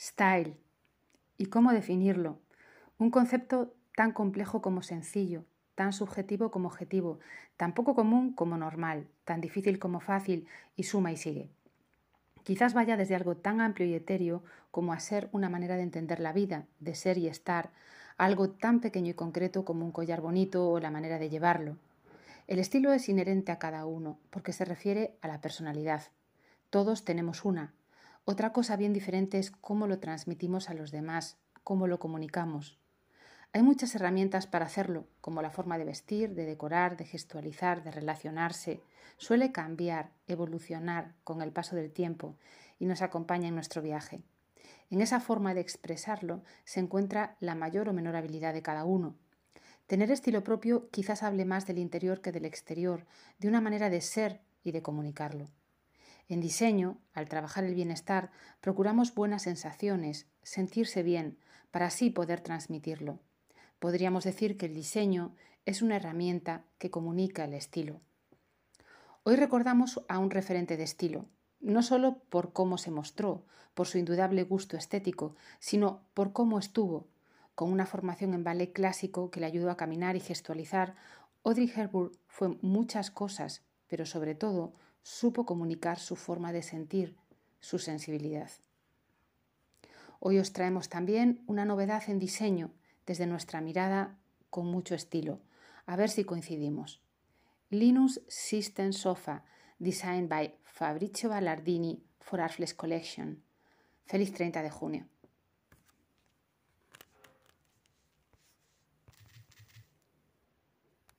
Style. ¿Y cómo definirlo? Un concepto tan complejo como sencillo, tan subjetivo como objetivo, tan poco común como normal, tan difícil como fácil y suma y sigue. Quizás vaya desde algo tan amplio y etéreo como a ser una manera de entender la vida, de ser y estar, algo tan pequeño y concreto como un collar bonito o la manera de llevarlo. El estilo es inherente a cada uno porque se refiere a la personalidad. Todos tenemos una. Otra cosa bien diferente es cómo lo transmitimos a los demás, cómo lo comunicamos. Hay muchas herramientas para hacerlo, como la forma de vestir, de decorar, de gestualizar, de relacionarse. Suele cambiar, evolucionar con el paso del tiempo y nos acompaña en nuestro viaje. En esa forma de expresarlo se encuentra la mayor o menor habilidad de cada uno. Tener estilo propio quizás hable más del interior que del exterior, de una manera de ser y de comunicarlo. En diseño, al trabajar el bienestar, procuramos buenas sensaciones, sentirse bien, para así poder transmitirlo. Podríamos decir que el diseño es una herramienta que comunica el estilo. Hoy recordamos a un referente de estilo, no solo por cómo se mostró, por su indudable gusto estético, sino por cómo estuvo. Con una formación en ballet clásico que le ayudó a caminar y gestualizar, Audrey Hepburn fue muchas cosas, pero sobre todo supo comunicar su forma de sentir, su sensibilidad. Hoy os traemos también una novedad en diseño desde nuestra mirada con mucho estilo. A ver si coincidimos. Linux System Sofa, designed by Fabrizio Ballardini for Arfles Collection. Feliz 30 de junio.